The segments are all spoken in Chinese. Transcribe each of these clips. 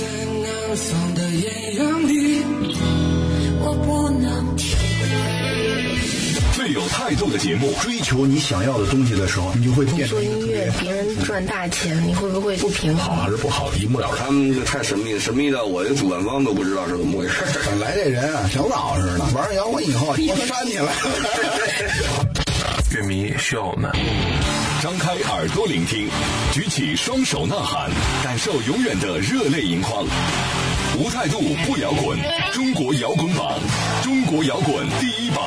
在南方的艳阳里，我不能停。最有态度的节目，追求你想要的东西的时候，你就会变成做音乐，别人赚大钱，你会不会不平衡？好还是不好，一目了然。他们这太神秘了，神秘到我这主办方都不知道是怎么回事。本来这人啊，小老实的，玩摇滚以后，我扇起来了。乐迷需要我们。张开耳朵聆听，举起双手呐喊，感受永远的热泪盈眶。无态度不摇滚，中国摇滚榜，中国摇滚第一榜。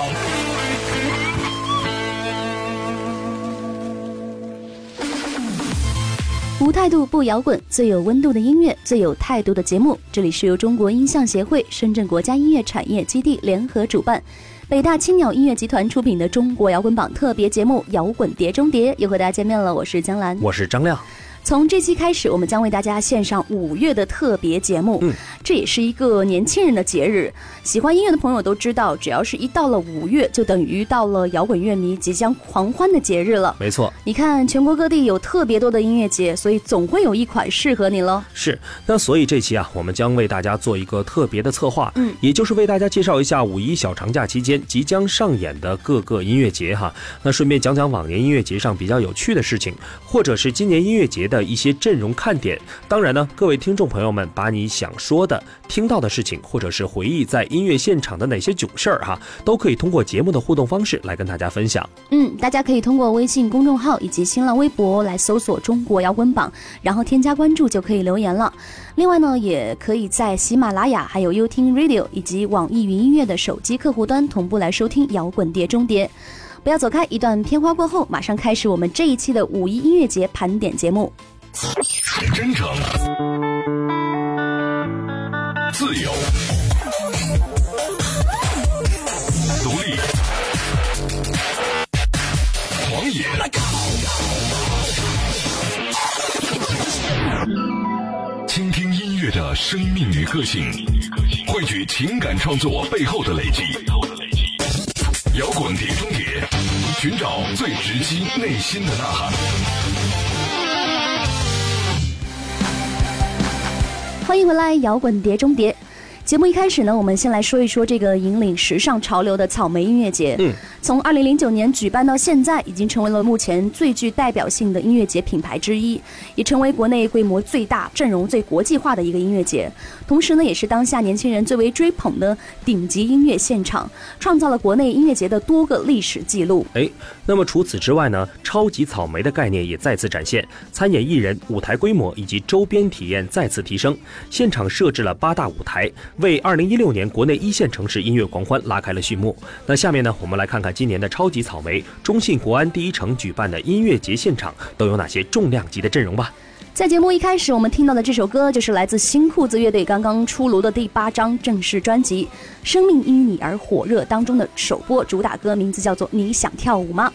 无态度不摇滚，最有温度的音乐，最有态度的节目。这里是由中国音像协会、深圳国家音乐产业基地联合主办，北大青鸟音乐集团出品的中国摇滚榜特别节目《摇滚碟中谍》又和大家见面了。我是江兰，我是张亮。从这期开始，我们将为大家献上五月的特别节目。嗯，这也是一个年轻人的节日。喜欢音乐的朋友都知道，只要是一到了五月，就等于到了摇滚乐迷即将狂欢的节日了。没错，你看全国各地有特别多的音乐节，所以总会有一款适合你喽。是，那所以这期啊，我们将为大家做一个特别的策划，嗯，也就是为大家介绍一下五一小长假期间即将上演的各个音乐节哈。那顺便讲讲往年音乐节上比较有趣的事情，或者是今年音乐节的一些阵容看点。当然呢，各位听众朋友们，把你想说的、听到的事情，或者是回忆在音乐现场的哪些囧事儿哈，都可以通过节目的互动方式来跟大家分享。嗯，大家可以通过微信公众号以及新浪微博来搜索“中国摇滚榜”，然后添加关注就可以留言了。另外呢，也可以在喜马拉雅、还有优听 Radio 以及网易云音乐的手机客户端同步来收听《摇滚碟中谍》。不要走开，一段片花过后，马上开始我们这一期的五一音乐节盘点节目。真诚，自由，独立，狂野，倾听音乐的生命与个性，汇聚情感创作背后的累积。摇滚碟中谍，寻找最直击内心的呐喊。欢迎回来，《摇滚碟中谍》节目一开始呢，我们先来说一说这个引领时尚潮流的草莓音乐节。嗯，从二零零九年举办到现在，已经成为了目前最具代表性的音乐节品牌之一，也成为国内规模最大、阵容最国际化的一个音乐节。同时呢，也是当下年轻人最为追捧的顶级音乐现场，创造了国内音乐节的多个历史记录。哎，那么除此之外呢，超级草莓的概念也再次展现，参演艺人、舞台规模以及周边体验再次提升。现场设置了八大舞台，为二零一六年国内一线城市音乐狂欢拉开了序幕。那下面呢，我们来看看今年的超级草莓中信国安第一城举办的音乐节现场都有哪些重量级的阵容吧。在节目一开始，我们听到的这首歌就是来自新裤子乐队刚刚出炉的第八张正式专辑《生命因你而火热》当中的首播主打歌，名字叫做《你想跳舞吗》。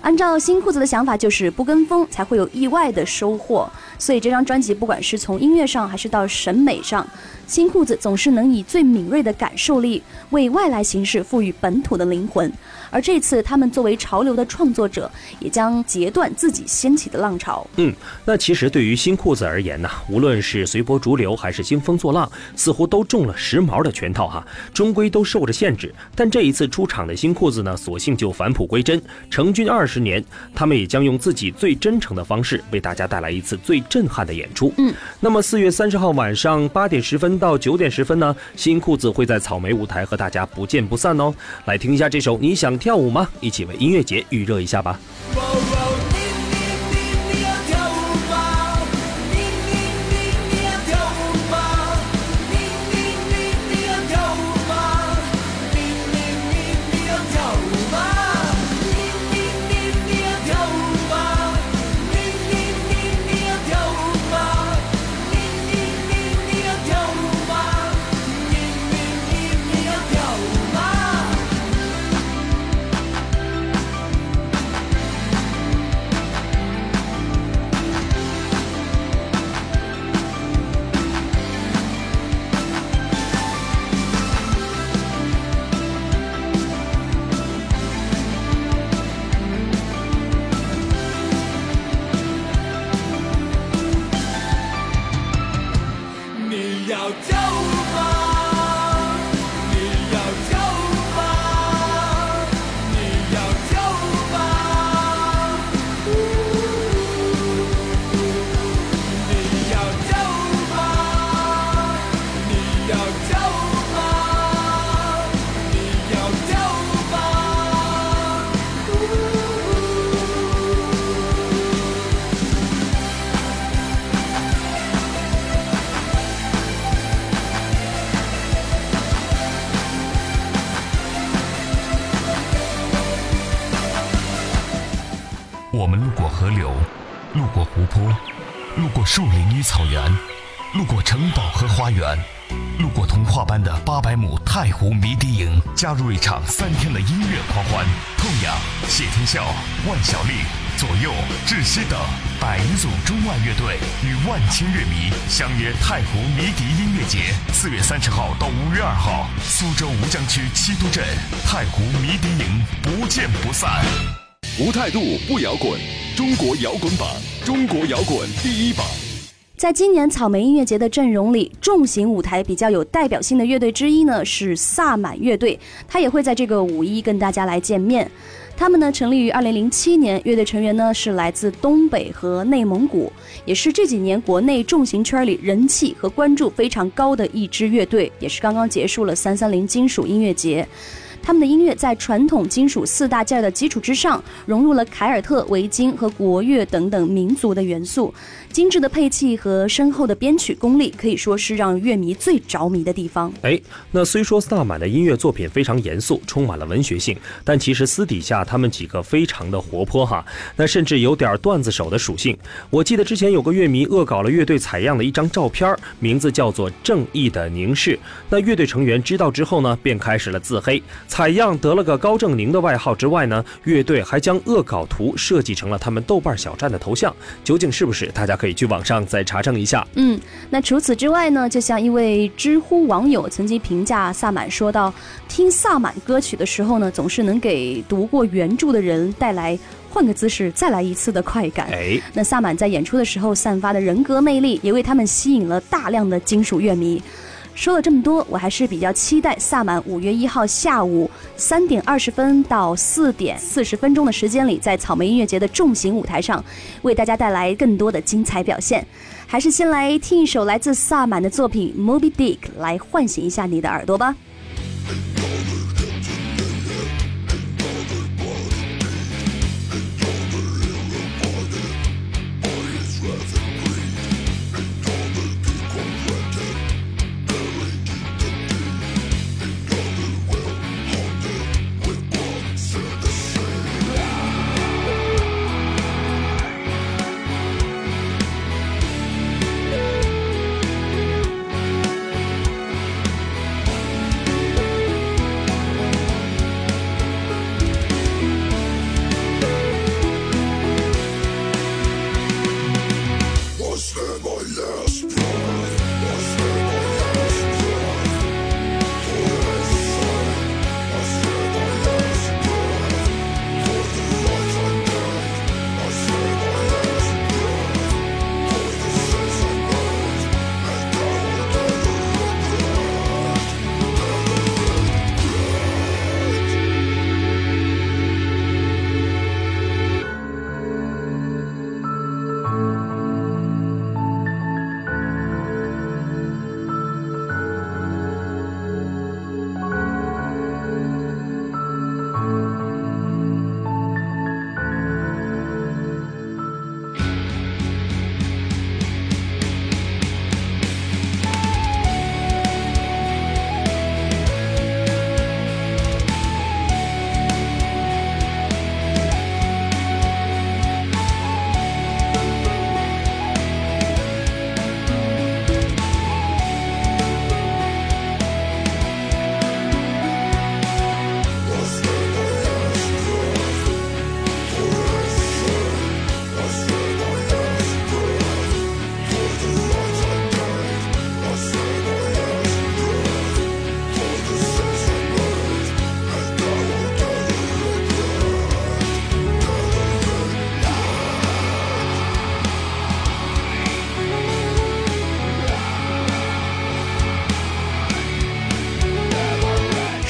按照新裤子的想法，就是不跟风才会有意外的收获。所以这张专辑不管是从音乐上还是到审美上，新裤子总是能以最敏锐的感受力为外来形式赋予本土的灵魂。而这次，他们作为潮流的创作者，也将截断自己掀起的浪潮。嗯，那其实对于新裤子而言呢，无论是随波逐流还是兴风作浪，似乎都中了时髦的圈套哈，终归都受着限制。但这一次出场的新裤子呢，索性就返璞归真，成军二十年，他们也将用自己最真诚的方式，为大家带来一次最震撼的演出。嗯，那么四月三十号晚上八点十分到九点十分呢，新裤子会在草莓舞台和大家不见不散哦。来听一下这首你想跳舞吗？一起为音乐节预热一下吧。林与草原，路过城堡和花园，路过童话般的八百亩太湖迷笛营，加入一场三天的音乐狂欢。痛仰、谢天笑、万晓利、左右、窒息等百余组中外乐队与万千乐迷相约太湖迷笛音乐节，四月三十号到五月二号，苏州吴江区七都镇太湖迷笛营，不见不散。无态度不摇滚，中国摇滚榜，中国摇滚第一榜。在今年草莓音乐节的阵容里，重型舞台比较有代表性的乐队之一呢是萨满乐队，他也会在这个五一跟大家来见面。他们呢成立于二零零七年，乐队成员呢是来自东北和内蒙古，也是这几年国内重型圈里人气和关注非常高的一支乐队，也是刚刚结束了三三零金属音乐节。他们的音乐在传统金属四大件的基础之上，融入了凯尔特、维京和国乐等等民族的元素。精致的配器和深厚的编曲功力，可以说是让乐迷最着迷的地方。哎，那虽说萨满的音乐作品非常严肃，充满了文学性，但其实私底下他们几个非常的活泼哈，那甚至有点段子手的属性。我记得之前有个乐迷恶搞了乐队采样的一张照片，名字叫做《正义的凝视》。那乐队成员知道之后呢，便开始了自黑。采样得了个高正宁的外号之外呢，乐队还将恶搞图设计成了他们豆瓣小站的头像。究竟是不是？大家。以去网上再查证一下。嗯，那除此之外呢？就像一位知乎网友曾经评价萨满说到：“听萨满歌曲的时候呢，总是能给读过原著的人带来换个姿势再来一次的快感。”哎，那萨满在演出的时候散发的人格魅力，也为他们吸引了大量的金属乐迷。说了这么多，我还是比较期待萨满五月一号下午三点二十分到四点四十分钟的时间里，在草莓音乐节的重型舞台上，为大家带来更多的精彩表现。还是先来听一首来自萨满的作品《Moby Dick》，来唤醒一下你的耳朵吧。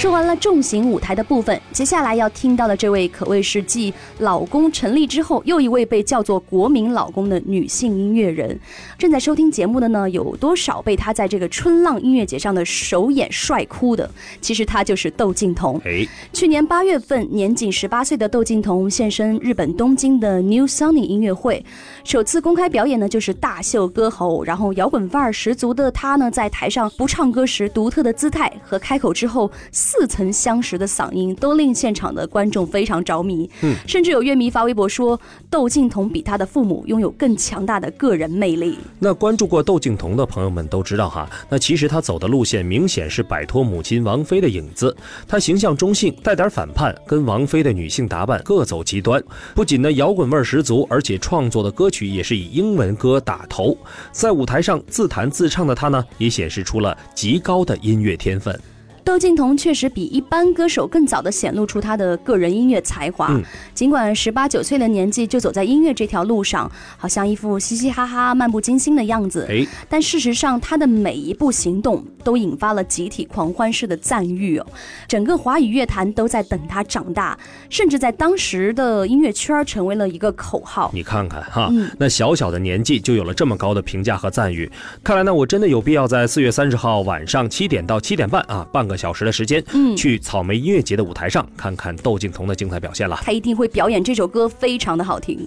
说完了重型舞台的部分，接下来要听到的这位可谓是继老公成立之后又一位被叫做国民老公的女性音乐人。正在收听节目的呢，有多少被她在这个春浪音乐节上的首演帅哭的？其实她就是窦靖童。哎，去年八月份，年仅十八岁的窦靖童现身日本东京的 New Sunny 音乐会，首次公开表演呢就是大秀歌喉，然后摇滚范儿十足的她呢，在台上不唱歌时独特的姿态和开口之后。似曾相识的嗓音，都令现场的观众非常着迷。嗯，甚至有乐迷发微博说，窦靖童比他的父母拥有更强大的个人魅力。那关注过窦靖童的朋友们都知道哈，那其实他走的路线明显是摆脱母亲王菲的影子。他形象中性，带点反叛，跟王菲的女性打扮各走极端。不仅呢摇滚味十足，而且创作的歌曲也是以英文歌打头。在舞台上自弹自唱的他呢，也显示出了极高的音乐天分。窦靖童确实比一般歌手更早的显露出他的个人音乐才华。尽管十八九岁的年纪就走在音乐这条路上，好像一副嘻嘻哈哈、漫不经心的样子。哎，但事实上他的每一步行动都引发了集体狂欢式的赞誉哦。整个华语乐坛都在等他长大，甚至在当时的音乐圈成为了一个口号。你看看哈，那小小的年纪就有了这么高的评价和赞誉。看来呢，我真的有必要在四月三十号晚上七点到七点半啊，半个。小时的时间，嗯，去草莓音乐节的舞台上看看窦靖童的精彩表现了。他一定会表演这首歌，非常的好听。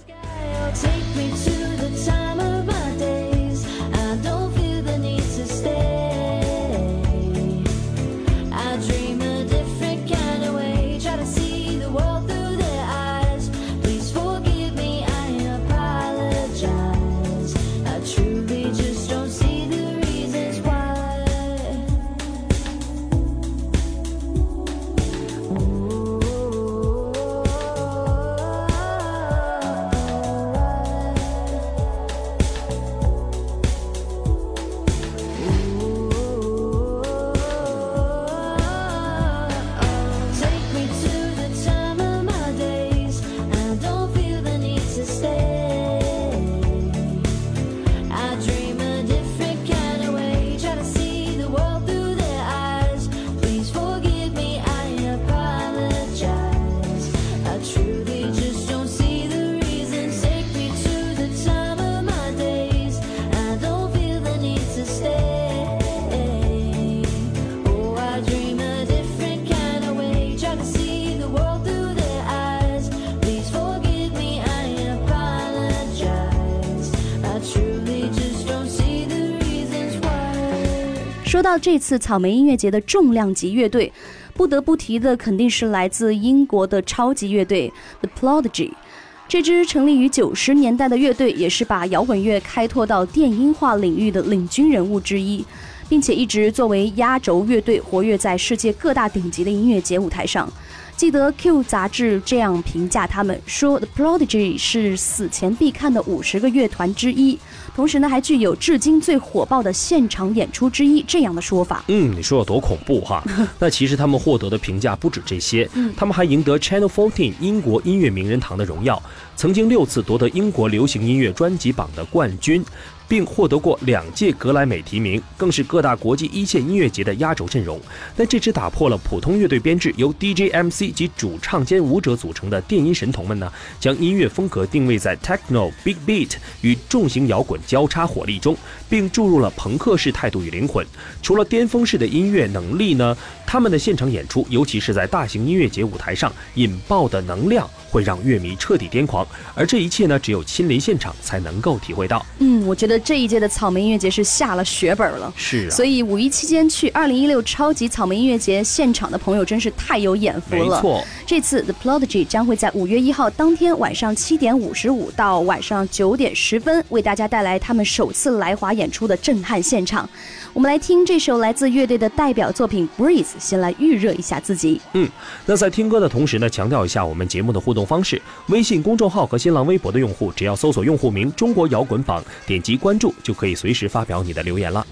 这次草莓音乐节的重量级乐队，不得不提的肯定是来自英国的超级乐队 The Prodigy。这支成立于九十年代的乐队，也是把摇滚乐开拓到电音化领域的领军人物之一，并且一直作为压轴乐队活跃在世界各大顶级的音乐节舞台上。记得 Q 杂志这样评价他们说：“The Prodigy 是死前必看的五十个乐团之一，同时呢还具有至今最火爆的现场演出之一。”这样的说法，嗯，你说有多恐怖哈？那其实他们获得的评价不止这些，他们还赢得 Channel Fourteen 英国音乐名人堂的荣耀，曾经六次夺得英国流行音乐专辑榜的冠军。并获得过两届格莱美提名，更是各大国际一线音乐节的压轴阵容。但这支打破了普通乐队编制，由 DJ、MC 及主唱兼舞者组成的电音神童们呢，将音乐风格定位在 techno、big beat 与重型摇滚交叉火力中，并注入了朋克式态度与灵魂。除了巅峰式的音乐能力呢，他们的现场演出，尤其是在大型音乐节舞台上引爆的能量。会让乐迷彻底癫狂，而这一切呢，只有亲临现场才能够体会到。嗯，我觉得这一届的草莓音乐节是下了血本了。是啊，所以五一期间去二零一六超级草莓音乐节现场的朋友真是太有眼福了。没错，这次 The Prodigy 将会在五月一号当天晚上七点五十五到晚上九点十分为大家带来他们首次来华演出的震撼现场。我们来听这首来自乐队的代表作品《Breeze》，先来预热一下自己。嗯，那在听歌的同时呢，强调一下我们节目的互动方式：微信公众号和新浪微博的用户，只要搜索用户名“中国摇滚榜”，点击关注，就可以随时发表你的留言了。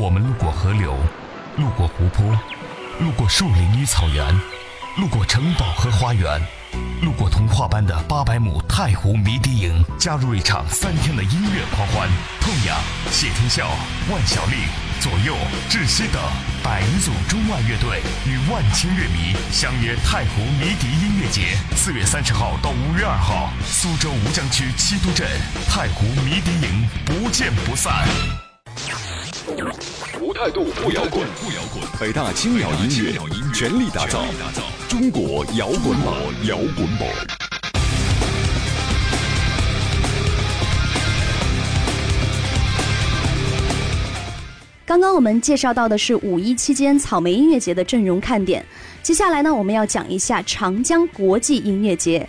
我们路过湖泊，路过树林与草原，路过城堡和花园，路过童话般的八百亩太湖迷笛营，加入一场三天的音乐狂欢。痛仰、谢天笑、万晓利、左右、窒息等百余组中外乐队与万千乐迷相约太湖迷笛音乐节，四月三十号到五月二号，苏州吴江区七都镇太湖迷笛营，不见不散。无态度不摇滚，不摇滚。北大青鸟音乐全力打造中国摇滚榜，摇滚榜。刚刚我们介绍到的是五一期间草莓音乐节的阵容看点，接下来呢，我们要讲一下长江国际音乐节。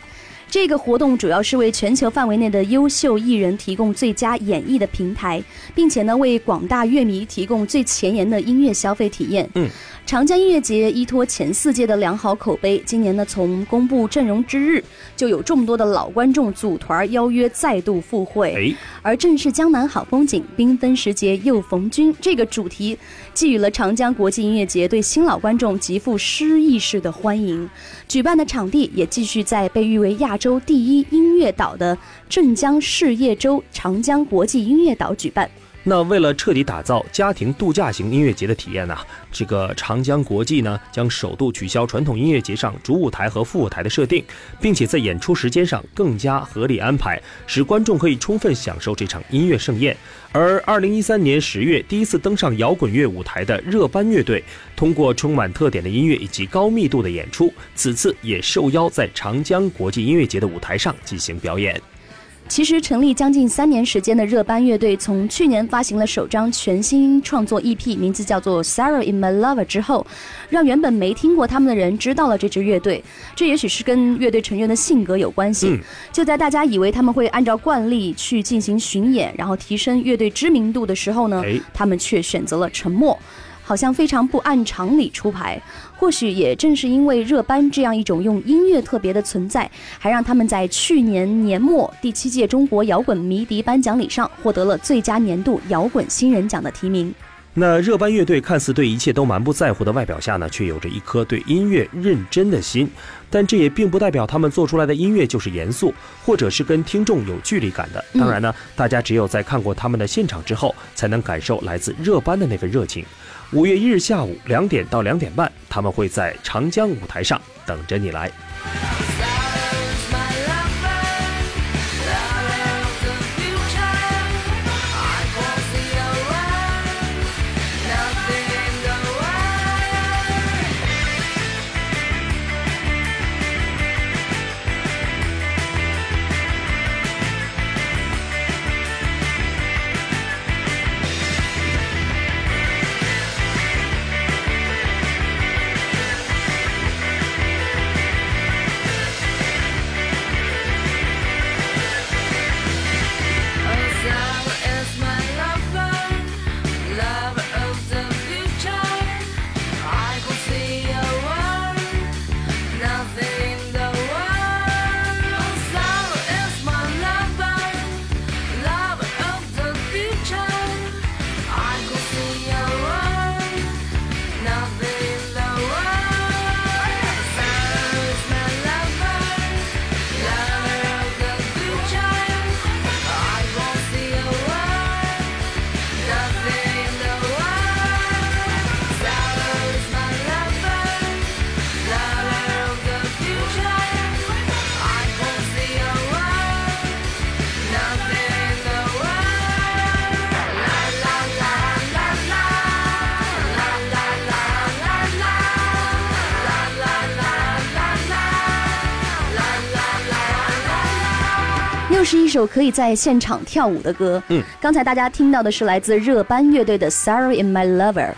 这个活动主要是为全球范围内的优秀艺人提供最佳演绎的平台，并且呢，为广大乐迷提供最前沿的音乐消费体验。嗯。长江音乐节依托前四届的良好口碑，今年呢从公布阵容之日就有众多的老观众组团邀约再度赴会。而正是江南好风景，缤纷时节又逢君这个主题，寄予了长江国际音乐节对新老观众极富诗意式的欢迎。举办的场地也继续在被誉为亚洲第一音乐岛的镇江事业州长江国际音乐岛举办。那为了彻底打造家庭度假型音乐节的体验呢，这个长江国际呢将首度取消传统音乐节上主舞台和副舞台的设定，并且在演出时间上更加合理安排，使观众可以充分享受这场音乐盛宴。而二零一三年十月第一次登上摇滚乐舞台的热班乐队，通过充满特点的音乐以及高密度的演出，此次也受邀在长江国际音乐节的舞台上进行表演。其实成立将近三年时间的热班乐队，从去年发行了首张全新创作 EP，名字叫做《Sorrow in My Lover》之后，让原本没听过他们的人知道了这支乐队。这也许是跟乐队成员的性格有关系。就在大家以为他们会按照惯例去进行巡演，然后提升乐队知名度的时候呢，他们却选择了沉默。好像非常不按常理出牌，或许也正是因为热班这样一种用音乐特别的存在，还让他们在去年年末第七届中国摇滚迷笛颁奖礼上获得了最佳年度摇滚新人奖的提名。那热班乐队看似对一切都蛮不在乎的外表下呢，却有着一颗对音乐认真的心，但这也并不代表他们做出来的音乐就是严肃，或者是跟听众有距离感的。当然呢，大家只有在看过他们的现场之后，才能感受来自热班的那份热情。五月一日下午两点到两点半，他们会在长江舞台上等着你来。首可以在现场跳舞的歌。嗯，刚才大家听到的是来自热班乐队的《Sorry in My Lover》。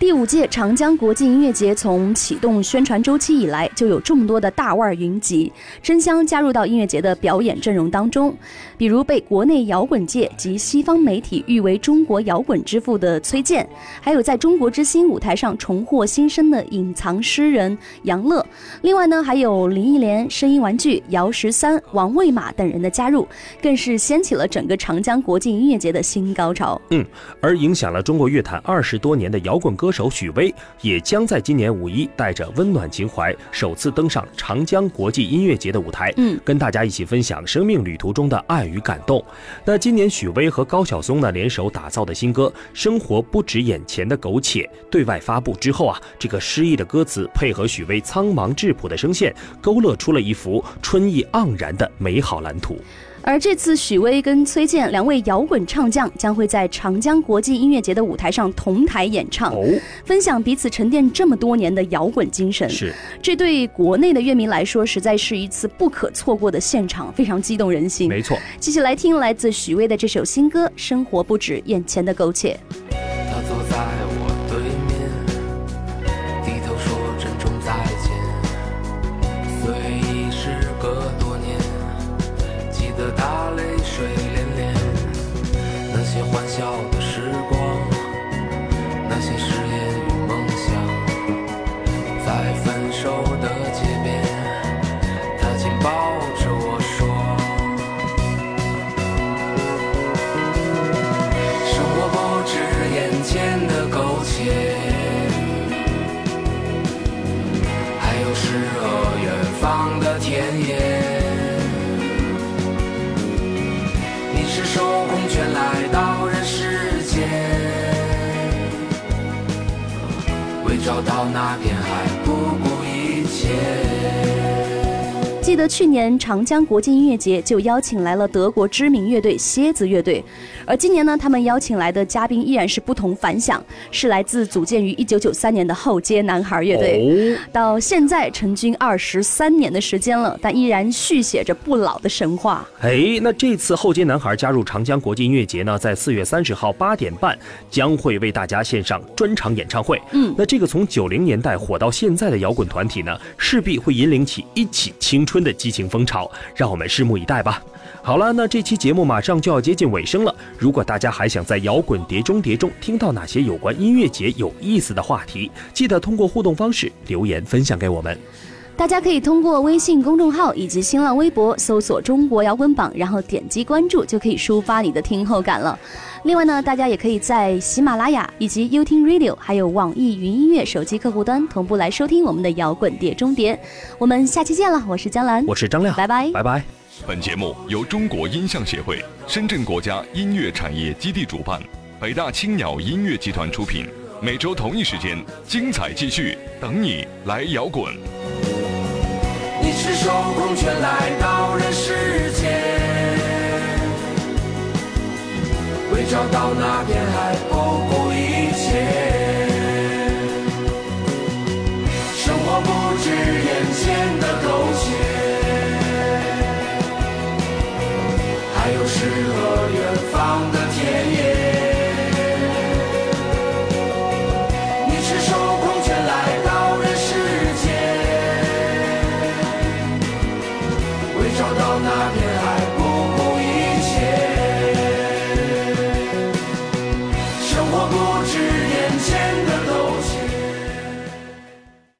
第五届长江国际音乐节从启动宣传周期以来，就有众多的大腕云集，争相加入到音乐节的表演阵容当中。比如被国内摇滚界及西方媒体誉为中国摇滚之父的崔健，还有在中国之星舞台上重获新生的隐藏诗人杨乐。另外呢，还有林忆莲、声音玩具、姚十三、王卫马等人的加入，更是掀起了整个长江国际音乐节的新高潮。嗯，而影响了中国乐坛二十多年的摇滚歌。歌手许巍也将在今年五一带着温暖情怀，首次登上长江国际音乐节的舞台，嗯，跟大家一起分享生命旅途中的爱与感动。那今年许巍和高晓松呢联手打造的新歌《生活不止眼前的苟且》对外发布之后啊，这个诗意的歌词配合许巍苍茫质朴的声线，勾勒出了一幅春意盎然的美好蓝图。而这次许巍跟崔健两位摇滚唱将将会在长江国际音乐节的舞台上同台演唱，哦，分享彼此沉淀这么多年的摇滚精神。是，这对国内的乐迷来说，实在是一次不可错过的现场，非常激动人心。没错。继续来听来自许巍的这首新歌《生活不止眼前的苟且》。到那片海不顾一切。记得去年长江国际音乐节就邀请来了德国知名乐队蝎子乐队，而今年呢，他们邀请来的嘉宾依然是不同凡响，是来自组建于1993年的后街男孩乐队。哦，到现在成军二十三年的时间了，但依然续写着不老的神话。哎，那这次后街男孩加入长江国际音乐节呢，在四月三十号八点半将会为大家献上专场演唱会。嗯那这个从九零年代火到现在的摇滚团体呢，势必会引领起一起青春的激情风潮，让我们拭目以待吧。好了，那这期节目马上就要接近尾声了。如果大家还想在摇滚碟中碟中听到哪些有关音乐节有意思的话题，记得通过互动方式留言分享给我们。大家可以通过微信公众号以及新浪微博搜索“中国摇滚榜”，然后点击关注，就可以抒发你的听后感了。另外呢，大家也可以在喜马拉雅以及 u 听 Radio 还有网易云音乐手机客户端同步来收听我们的摇滚碟中谍。我们下期见了，我是江兰，我是张亮，拜拜拜拜。本节目由中国音像协会、深圳国家音乐产业基地主办，北大青鸟音乐集团出品。每周同一时间，精彩继续，等你来摇滚。赤手空拳来到人世间，为找到那片海不顾